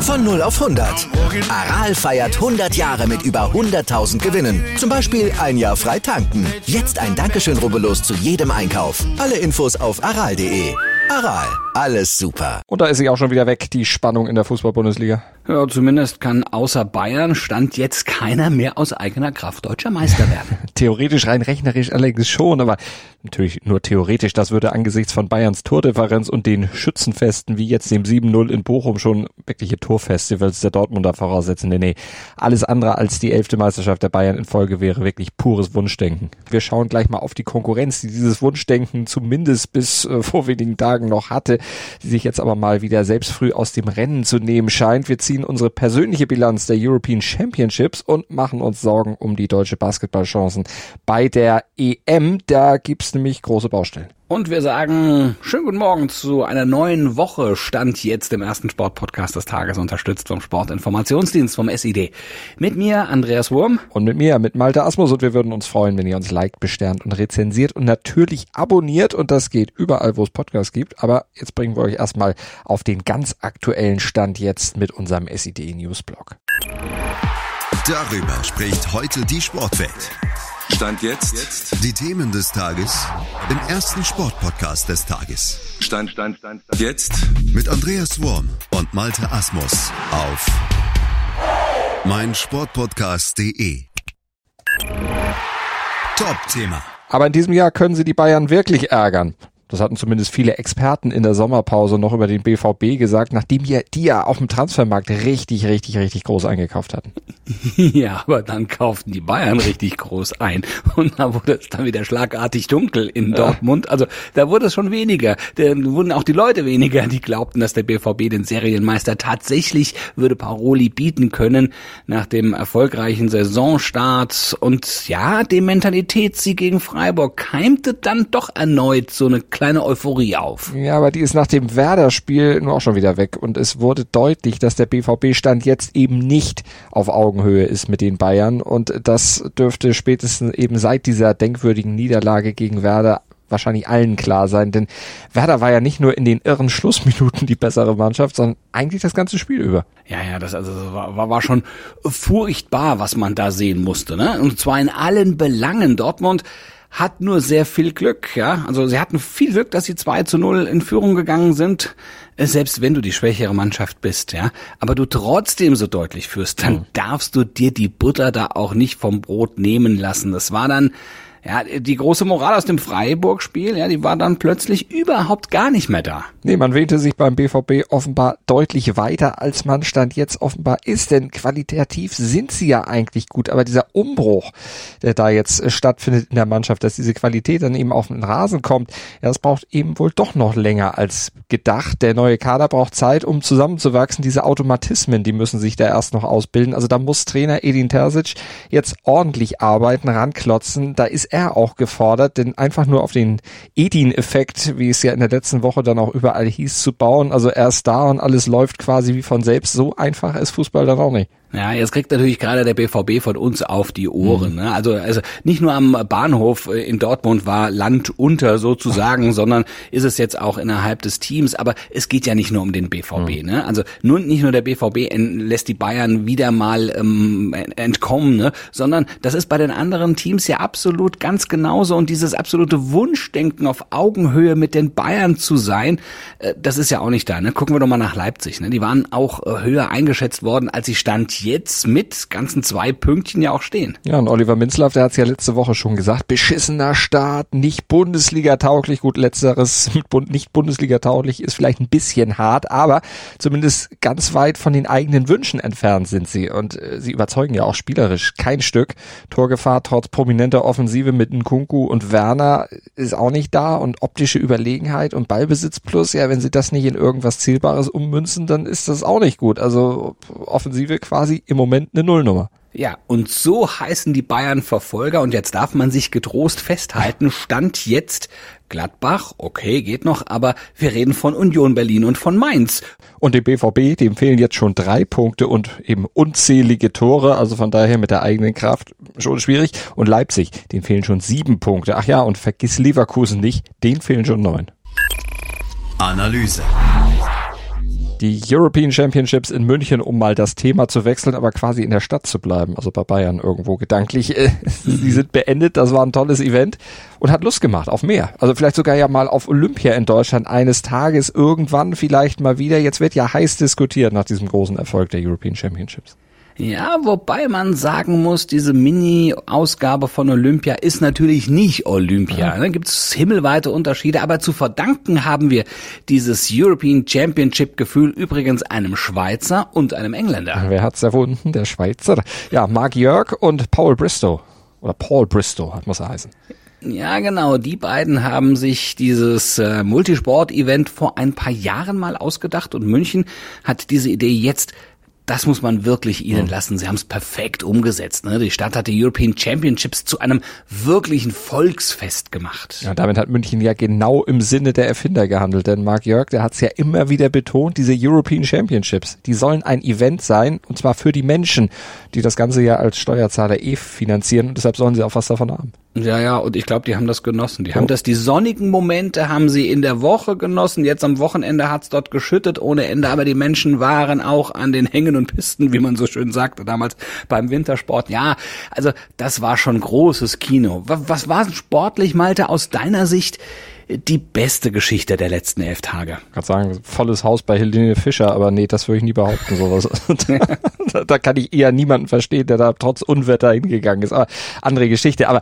Von 0 auf 100. Aral feiert 100 Jahre mit über 100.000 Gewinnen. Zum Beispiel ein Jahr frei tanken. Jetzt ein Dankeschön, rubbellos zu jedem Einkauf. Alle Infos auf aral.de. Aral, alles super. Und da ist sie auch schon wieder weg, die Spannung in der Fußball-Bundesliga. Ja, zumindest kann außer Bayern stand jetzt keiner mehr aus eigener Kraft deutscher Meister werden. Theoretisch rein rechnerisch allerdings schon, aber natürlich nur theoretisch. Das würde angesichts von Bayerns Tordifferenz und den Schützenfesten wie jetzt dem 7-0 in Bochum schon wirkliche Torfestivals der Dortmunder voraussetzen. Nee, nee, alles andere als die elfte Meisterschaft der Bayern in Folge wäre wirklich pures Wunschdenken. Wir schauen gleich mal auf die Konkurrenz, die dieses Wunschdenken zumindest bis äh, vor wenigen Tagen noch hatte, die sich jetzt aber mal wieder selbst früh aus dem Rennen zu nehmen scheint. Wir ziehen ziehen unsere persönliche Bilanz der European Championships und machen uns Sorgen um die deutsche Basketballchancen bei der EM. Da gibt's nämlich große Baustellen. Und wir sagen schönen guten Morgen zu einer neuen Woche. Stand jetzt im ersten Sportpodcast des Tages, unterstützt vom Sportinformationsdienst vom SID. Mit mir Andreas Wurm. Und mit mir, mit Malte Asmus. Und wir würden uns freuen, wenn ihr uns liked, besternt und rezensiert und natürlich abonniert. Und das geht überall, wo es Podcasts gibt. Aber jetzt bringen wir euch erstmal auf den ganz aktuellen Stand jetzt mit unserem SID Newsblog. Darüber spricht heute die Sportwelt. Stand jetzt. Die Themen des Tages im ersten Sportpodcast des Tages. Stand, Stand, Stand, Stand. Jetzt. Mit Andreas Worm und Malte Asmus auf meinsportpodcast.de. Top-Thema. Aber in diesem Jahr können sie die Bayern wirklich ärgern. Das hatten zumindest viele Experten in der Sommerpause noch über den BVB gesagt, nachdem die, die ja auf dem Transfermarkt richtig, richtig, richtig groß eingekauft hatten. Ja, aber dann kauften die Bayern richtig groß ein und da wurde es dann wieder schlagartig dunkel in ja. Dortmund. Also da wurde es schon weniger. Da wurden auch die Leute weniger, die glaubten, dass der BVB den Serienmeister tatsächlich würde Paroli bieten können nach dem erfolgreichen Saisonstart und ja, dem Mentalitätssieg gegen Freiburg keimte dann doch erneut so eine kleine Euphorie auf. Ja, aber die ist nach dem Werder-Spiel nur auch schon wieder weg und es wurde deutlich, dass der BVB-Stand jetzt eben nicht auf Augenhöhe ist mit den Bayern und das dürfte spätestens eben seit dieser denkwürdigen Niederlage gegen Werder wahrscheinlich allen klar sein, denn Werder war ja nicht nur in den irren Schlussminuten die bessere Mannschaft, sondern eigentlich das ganze Spiel über. Ja, ja, das also war, war schon furchtbar, was man da sehen musste, ne? Und zwar in allen Belangen. Dortmund hat nur sehr viel Glück, ja. Also sie hatten viel Glück, dass sie 2 zu 0 in Führung gegangen sind, äh, selbst wenn du die schwächere Mannschaft bist, ja. Aber du trotzdem so deutlich führst, dann mhm. darfst du dir die Butter da auch nicht vom Brot nehmen lassen. Das war dann, ja, die große Moral aus dem Freiburg-Spiel, ja, die war dann plötzlich überhaupt gar nicht mehr da. Nee, man wähnte sich beim BVB offenbar deutlich weiter, als man Stand jetzt offenbar ist, denn qualitativ sind sie ja eigentlich gut, aber dieser Umbruch, der da jetzt äh, stattfindet in der Mannschaft, dass diese Qualität dann eben auf den Rasen kommt, ja, das braucht eben wohl doch noch länger als gedacht. Der neue Kader braucht Zeit, um zusammenzuwachsen. Diese Automatismen, die müssen sich da erst noch ausbilden. Also da muss Trainer Edin Terzic jetzt ordentlich arbeiten, ranklotzen. Da ist er auch gefordert, denn einfach nur auf den Edin-Effekt, wie es ja in der letzten Woche dann auch überall hieß, zu bauen, also er ist da und alles läuft quasi wie von selbst, so einfach ist Fußball dann auch nicht. Ja, jetzt kriegt natürlich gerade der BVB von uns auf die Ohren. Mhm. Ne? Also, also nicht nur am Bahnhof äh, in Dortmund war Land unter sozusagen, sondern ist es jetzt auch innerhalb des Teams. Aber es geht ja nicht nur um den BVB. Mhm. Ne? Also nur nicht nur der BVB lässt die Bayern wieder mal ähm, entkommen, ne? sondern das ist bei den anderen Teams ja absolut ganz genauso. Und dieses absolute Wunschdenken auf Augenhöhe mit den Bayern zu sein, äh, das ist ja auch nicht da. Ne? Gucken wir doch mal nach Leipzig. Ne? Die waren auch äh, höher eingeschätzt worden, als sie stand jetzt mit ganzen zwei Pünktchen ja auch stehen. Ja, und Oliver Minzlaff, der hat es ja letzte Woche schon gesagt, beschissener Start, nicht Bundesliga-tauglich. Gut, letzteres nicht Bundesliga-tauglich ist vielleicht ein bisschen hart, aber zumindest ganz weit von den eigenen Wünschen entfernt sind sie. Und äh, sie überzeugen ja auch spielerisch kein Stück. Torgefahr trotz prominenter Offensive mit Nkunku und Werner ist auch nicht da und optische Überlegenheit und Ballbesitz plus, ja, wenn sie das nicht in irgendwas Zählbares ummünzen, dann ist das auch nicht gut. Also Offensive quasi quasi im Moment eine Nullnummer. Ja, und so heißen die Bayern Verfolger und jetzt darf man sich getrost festhalten, stand jetzt Gladbach, okay, geht noch, aber wir reden von Union Berlin und von Mainz. Und dem BVB, dem fehlen jetzt schon drei Punkte und eben unzählige Tore, also von daher mit der eigenen Kraft schon schwierig. Und Leipzig, dem fehlen schon sieben Punkte. Ach ja, und vergiss Leverkusen nicht, denen fehlen schon neun. Analyse. Die European Championships in München, um mal das Thema zu wechseln, aber quasi in der Stadt zu bleiben, also bei Bayern irgendwo gedanklich. Sie sind beendet, das war ein tolles Event und hat Lust gemacht auf mehr. Also vielleicht sogar ja mal auf Olympia in Deutschland eines Tages, irgendwann vielleicht mal wieder. Jetzt wird ja heiß diskutiert nach diesem großen Erfolg der European Championships. Ja, wobei man sagen muss, diese Mini-Ausgabe von Olympia ist natürlich nicht Olympia. Da ne? gibt es himmelweite Unterschiede, aber zu verdanken haben wir dieses European Championship-Gefühl übrigens einem Schweizer und einem Engländer. Wer hat's erfunden? Der Schweizer. Ja, Mark Jörg und Paul Bristow. Oder Paul Bristow hat muss er heißen. Ja, genau. Die beiden haben sich dieses äh, Multisport-Event vor ein paar Jahren mal ausgedacht und München hat diese Idee jetzt das muss man wirklich ihnen lassen. Sie haben es perfekt umgesetzt. Ne? Die Stadt hat die European Championships zu einem wirklichen Volksfest gemacht. Ja, damit hat München ja genau im Sinne der Erfinder gehandelt. Denn Marc Jörg, der hat es ja immer wieder betont, diese European Championships, die sollen ein Event sein, und zwar für die Menschen, die das Ganze ja als Steuerzahler eh finanzieren. Und deshalb sollen sie auch was davon haben. Ja, ja, und ich glaube, die haben das genossen. Die oh. haben das, die sonnigen Momente haben sie in der Woche genossen. Jetzt am Wochenende hat's dort geschüttet ohne Ende, aber die Menschen waren auch an den Hängen und Pisten, wie man so schön sagte damals beim Wintersport. Ja, also das war schon großes Kino. Was, was war sportlich, Malte, aus deiner Sicht? die beste Geschichte der letzten elf Tage. Ich kann sagen, volles Haus bei Helene Fischer, aber nee, das würde ich nie behaupten, sowas. da, da kann ich eher niemanden verstehen, der da trotz Unwetter hingegangen ist. Aber andere Geschichte. Aber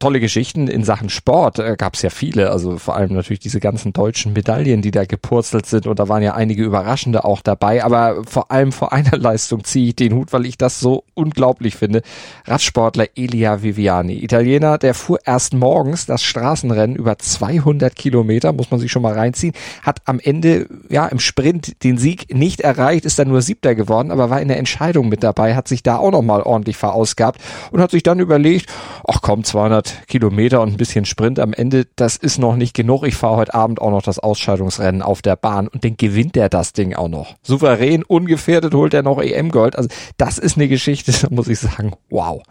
tolle Geschichten in Sachen Sport äh, gab es ja viele, also vor allem natürlich diese ganzen deutschen Medaillen, die da gepurzelt sind. Und da waren ja einige überraschende auch dabei, aber vor allem vor einer Leistung ziehe ich den Hut, weil ich das so unglaublich finde. Radsportler Elia Viviani, Italiener, der fuhr erst morgens das Straßenrennen über 200 Kilometer, muss man sich schon mal reinziehen, hat am Ende ja im Sprint den Sieg nicht erreicht, ist dann nur Siebter geworden, aber war in der Entscheidung mit dabei, hat sich da auch nochmal ordentlich verausgabt und hat sich dann überlegt, ach komm, 200 Kilometer und ein bisschen Sprint am Ende, das ist noch nicht genug. Ich fahre heute Abend auch noch das Ausscheidungsrennen auf der Bahn und dann gewinnt er das Ding auch noch. Souverän, ungefährdet holt er noch EM-Gold. Also das ist eine Geschichte, da muss ich sagen, wow.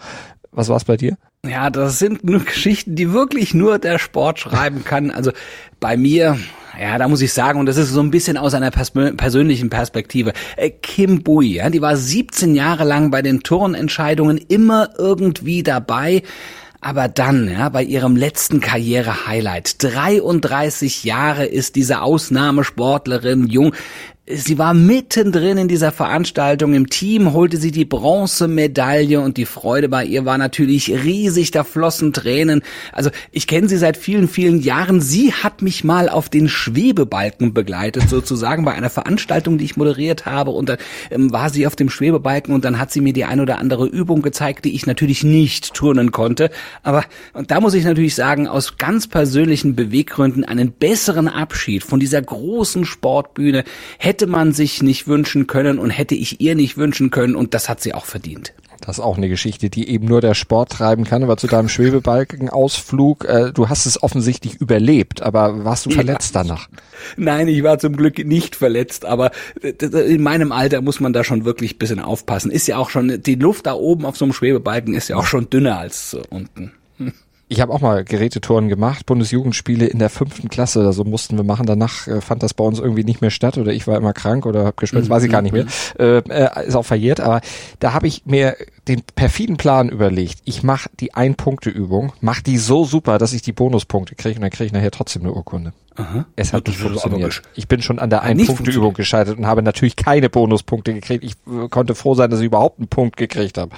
Was war's bei dir? Ja, das sind nur Geschichten, die wirklich nur der Sport schreiben kann. Also bei mir, ja, da muss ich sagen, und das ist so ein bisschen aus einer pers persönlichen Perspektive. Äh, Kim Bui, ja, die war 17 Jahre lang bei den Turnentscheidungen immer irgendwie dabei. Aber dann, ja, bei ihrem letzten Karriere-Highlight, 33 Jahre ist diese Ausnahmesportlerin jung, Sie war mittendrin in dieser Veranstaltung. Im Team holte sie die Bronzemedaille und die Freude bei ihr war natürlich riesig. Da flossen Tränen. Also ich kenne sie seit vielen, vielen Jahren. Sie hat mich mal auf den Schwebebalken begleitet, sozusagen bei einer Veranstaltung, die ich moderiert habe. Und dann ähm, war sie auf dem Schwebebalken und dann hat sie mir die ein oder andere Übung gezeigt, die ich natürlich nicht turnen konnte. Aber und da muss ich natürlich sagen, aus ganz persönlichen Beweggründen einen besseren Abschied von dieser großen Sportbühne hätte hätte man sich nicht wünschen können und hätte ich ihr nicht wünschen können und das hat sie auch verdient. Das ist auch eine Geschichte, die eben nur der Sport treiben kann. Aber zu deinem Schwebebalkenausflug, äh, du hast es offensichtlich überlebt, aber warst du verletzt ja. danach? Nein, ich war zum Glück nicht verletzt, aber in meinem Alter muss man da schon wirklich bisschen aufpassen. Ist ja auch schon, die Luft da oben auf so einem Schwebebalken ist ja auch schon dünner als unten. Ich habe auch mal Gerätetouren gemacht, Bundesjugendspiele in der fünften Klasse oder so mussten wir machen. Danach äh, fand das bei uns irgendwie nicht mehr statt oder ich war immer krank oder habe gespielt, mhm. weiß ich gar nicht mehr. Mhm. Äh, äh, ist auch verjährt, aber da habe ich mir den perfiden Plan überlegt. Ich mache die Ein-Punkte-Übung, mach die so super, dass ich die Bonuspunkte kriege und dann kriege ich nachher trotzdem eine Urkunde. Aha. Es hat nicht funktioniert. Ich bin schon an der Ein-Punkte-Übung gescheitert und habe natürlich keine Bonuspunkte gekriegt. Ich äh, konnte froh sein, dass ich überhaupt einen Punkt gekriegt habe.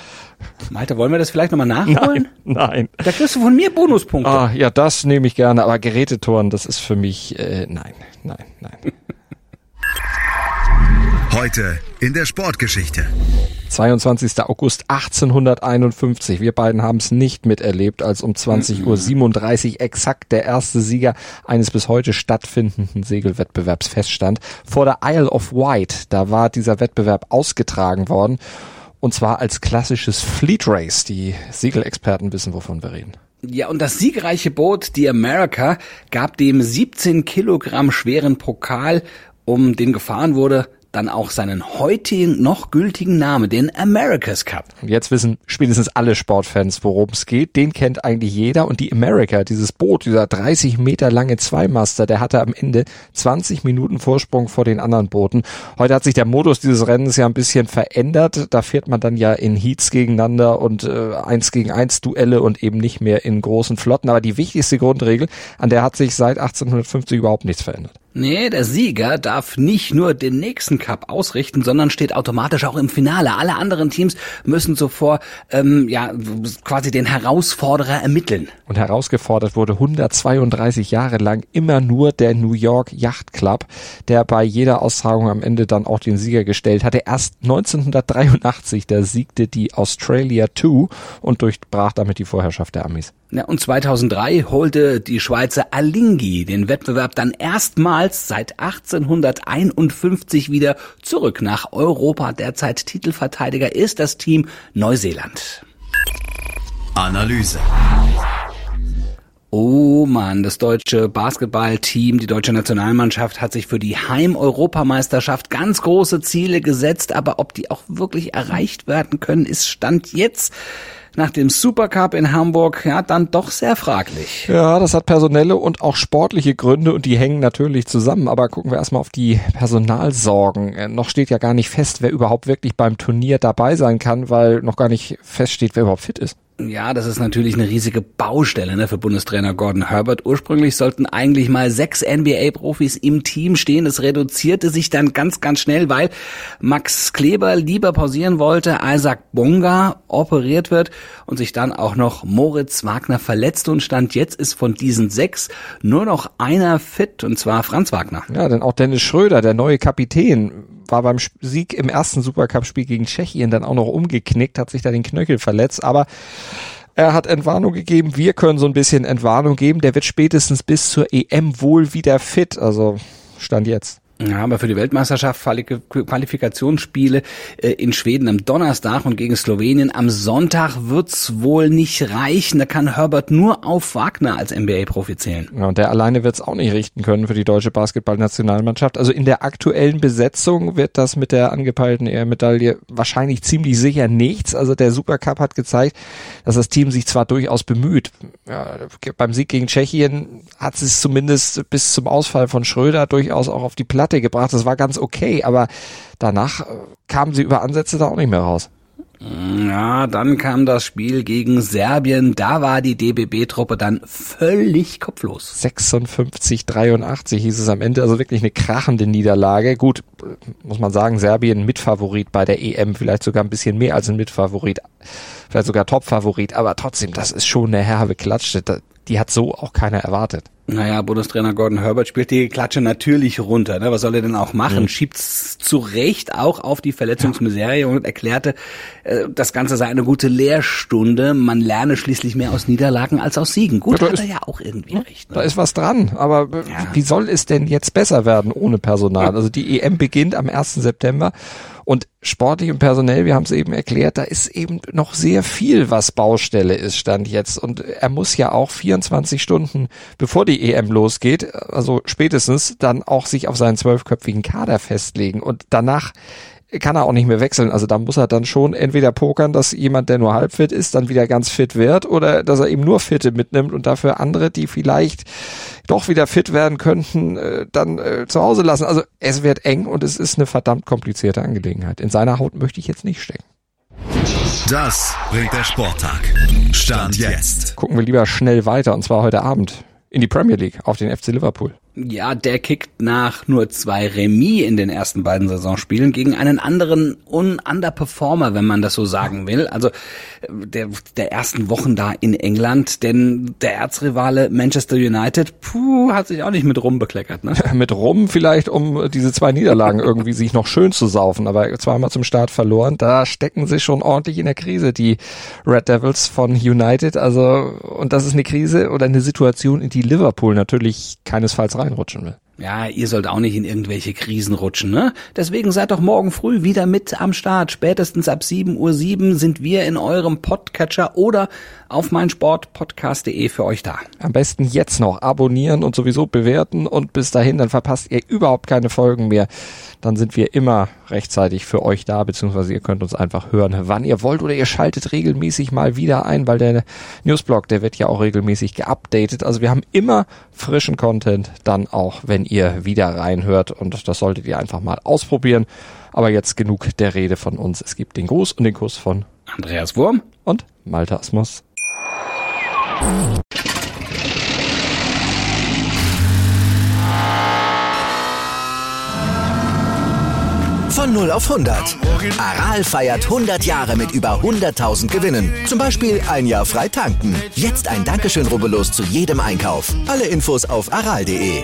Malte, wollen wir das vielleicht nochmal nachholen? Nein, nein. Da kriegst du von mir Bonuspunkte. Ah, ja, das nehme ich gerne, aber Gerätetouren, das ist für mich, äh, nein, nein, nein. Heute in der Sportgeschichte. 22. August 1851. Wir beiden haben es nicht miterlebt, als um 20.37 Uhr exakt der erste Sieger eines bis heute stattfindenden Segelwettbewerbs feststand. Vor der Isle of Wight, da war dieser Wettbewerb ausgetragen worden. Und zwar als klassisches Fleet Race. Die Segelexperten wissen, wovon wir reden. Ja, und das siegreiche Boot, die America, gab dem 17 Kilogramm schweren Pokal, um den gefahren wurde, dann auch seinen heutigen noch gültigen Namen, den America's Cup. Jetzt wissen spätestens alle Sportfans, worum es geht. Den kennt eigentlich jeder. Und die America, dieses Boot, dieser 30 Meter lange Zweimaster, der hatte am Ende 20 Minuten Vorsprung vor den anderen Booten. Heute hat sich der Modus dieses Rennens ja ein bisschen verändert. Da fährt man dann ja in Heats gegeneinander und äh, eins gegen eins Duelle und eben nicht mehr in großen Flotten. Aber die wichtigste Grundregel, an der hat sich seit 1850 überhaupt nichts verändert. Nee, der Sieger darf nicht nur den nächsten Cup ausrichten, sondern steht automatisch auch im Finale. Alle anderen Teams müssen zuvor ähm, ja quasi den Herausforderer ermitteln. Und herausgefordert wurde 132 Jahre lang immer nur der New York Yacht Club, der bei jeder Austragung am Ende dann auch den Sieger gestellt hatte. Erst 1983, da siegte die Australia 2 und durchbrach damit die Vorherrschaft der Amis. Ja, und 2003 holte die Schweizer Alingi den Wettbewerb dann erstmals seit 1851 wieder zurück nach Europa. Derzeit Titelverteidiger ist das Team Neuseeland. Analyse. Oh man, das deutsche Basketballteam, die deutsche Nationalmannschaft hat sich für die Heim-Europameisterschaft ganz große Ziele gesetzt, aber ob die auch wirklich erreicht werden können, ist Stand jetzt nach dem Supercup in Hamburg ja dann doch sehr fraglich. Ja, das hat personelle und auch sportliche Gründe und die hängen natürlich zusammen. Aber gucken wir erstmal auf die Personalsorgen. Äh, noch steht ja gar nicht fest, wer überhaupt wirklich beim Turnier dabei sein kann, weil noch gar nicht feststeht, wer überhaupt fit ist. Ja, das ist natürlich eine riesige Baustelle ne, für Bundestrainer Gordon Herbert. Ursprünglich sollten eigentlich mal sechs NBA-Profis im Team stehen. Das reduzierte sich dann ganz, ganz schnell, weil Max Kleber lieber pausieren wollte, Isaac Bonga operiert wird und sich dann auch noch Moritz Wagner verletzt und stand jetzt ist von diesen sechs nur noch einer fit und zwar Franz Wagner. Ja, denn auch Dennis Schröder, der neue Kapitän, war beim Sieg im ersten Supercup-Spiel gegen Tschechien dann auch noch umgeknickt, hat sich da den Knöchel verletzt, aber er hat Entwarnung gegeben. Wir können so ein bisschen Entwarnung geben. Der wird spätestens bis zur EM wohl wieder fit. Also Stand jetzt. Ja, aber für die Weltmeisterschaft Qualifikationsspiele äh, in Schweden am Donnerstag und gegen Slowenien am Sonntag wird's wohl nicht reichen. Da kann Herbert nur auf Wagner als NBA-Profi zählen. Ja, und der alleine wird's auch nicht richten können für die deutsche Basketballnationalmannschaft. Also in der aktuellen Besetzung wird das mit der angepeilten EM-Medaille wahrscheinlich ziemlich sicher nichts. Also der Supercup hat gezeigt, dass das Team sich zwar durchaus bemüht. Ja, beim Sieg gegen Tschechien hat es zumindest bis zum Ausfall von Schröder durchaus auch auf die Platte Platte gebracht. Das war ganz okay, aber danach äh, kamen sie über Ansätze da auch nicht mehr raus. Ja, dann kam das Spiel gegen Serbien. Da war die DBB-Truppe dann völlig kopflos. 56, 83 hieß es am Ende. Also wirklich eine krachende Niederlage. Gut, muss man sagen, Serbien Mitfavorit bei der EM. Vielleicht sogar ein bisschen mehr als ein Mitfavorit. Vielleicht sogar Topfavorit. Aber trotzdem, das ist schon eine herbe Klatsche. Die hat so auch keiner erwartet. Naja, Bundestrainer Gordon Herbert spielt die Klatsche natürlich runter. Ne? Was soll er denn auch machen? Mhm. Schiebt's zu Recht auch auf die Verletzungsmiserie und erklärte, äh, das Ganze sei eine gute Lehrstunde. Man lerne schließlich mehr aus Niederlagen als aus Siegen. Gut, ja, hat ist, er ja auch irgendwie recht. Ne? Da ist was dran. Aber ja. wie soll es denn jetzt besser werden ohne Personal? Also die EM beginnt am 1. September und sportlich und personell, wir haben es eben erklärt, da ist eben noch sehr viel, was Baustelle ist, stand jetzt. Und er muss ja auch 24 Stunden, bevor die EM losgeht, also spätestens dann auch sich auf seinen zwölfköpfigen Kader festlegen. Und danach kann er auch nicht mehr wechseln. Also da muss er dann schon entweder pokern, dass jemand, der nur halb fit ist, dann wieder ganz fit wird oder dass er eben nur Fitte mitnimmt und dafür andere, die vielleicht doch wieder fit werden könnten, äh, dann äh, zu Hause lassen. Also es wird eng und es ist eine verdammt komplizierte Angelegenheit. In seiner Haut möchte ich jetzt nicht stecken. Das bringt der Sporttag. Stand jetzt. Gucken wir lieber schnell weiter und zwar heute Abend in die Premier League auf den FC Liverpool. Ja, der kickt nach nur zwei Remis in den ersten beiden Saisonspielen gegen einen anderen Un-Underperformer, wenn man das so sagen will. Also der, der ersten Wochen da in England, denn der Erzrivale Manchester United, puh, hat sich auch nicht mit Rum bekleckert. Ne? mit Rum vielleicht, um diese zwei Niederlagen irgendwie sich noch schön zu saufen, aber zweimal zum Start verloren. Da stecken sie schon ordentlich in der Krise, die Red Devils von United. Also und das ist eine Krise oder eine Situation, in die Liverpool natürlich keinesfalls reinrutschen will. Ja, ihr sollt auch nicht in irgendwelche Krisen rutschen, ne? Deswegen seid doch morgen früh wieder mit am Start. Spätestens ab 7.07 Uhr sind wir in eurem Podcatcher oder auf meinsportpodcast.de für euch da. Am besten jetzt noch abonnieren und sowieso bewerten und bis dahin, dann verpasst ihr überhaupt keine Folgen mehr. Dann sind wir immer rechtzeitig für euch da, beziehungsweise ihr könnt uns einfach hören, wann ihr wollt oder ihr schaltet regelmäßig mal wieder ein, weil der Newsblog, der wird ja auch regelmäßig geupdatet. Also wir haben immer frischen Content, dann auch, wenn ihr wieder reinhört und das solltet ihr einfach mal ausprobieren. Aber jetzt genug der Rede von uns. Es gibt den Gruß und den Kuss von Andreas Wurm und Malte Asmus. Von 0 auf 100. Aral feiert 100 Jahre mit über 100.000 Gewinnen. Zum Beispiel ein Jahr frei tanken. Jetzt ein Dankeschön, rubbellos zu jedem Einkauf. Alle Infos auf aral.de.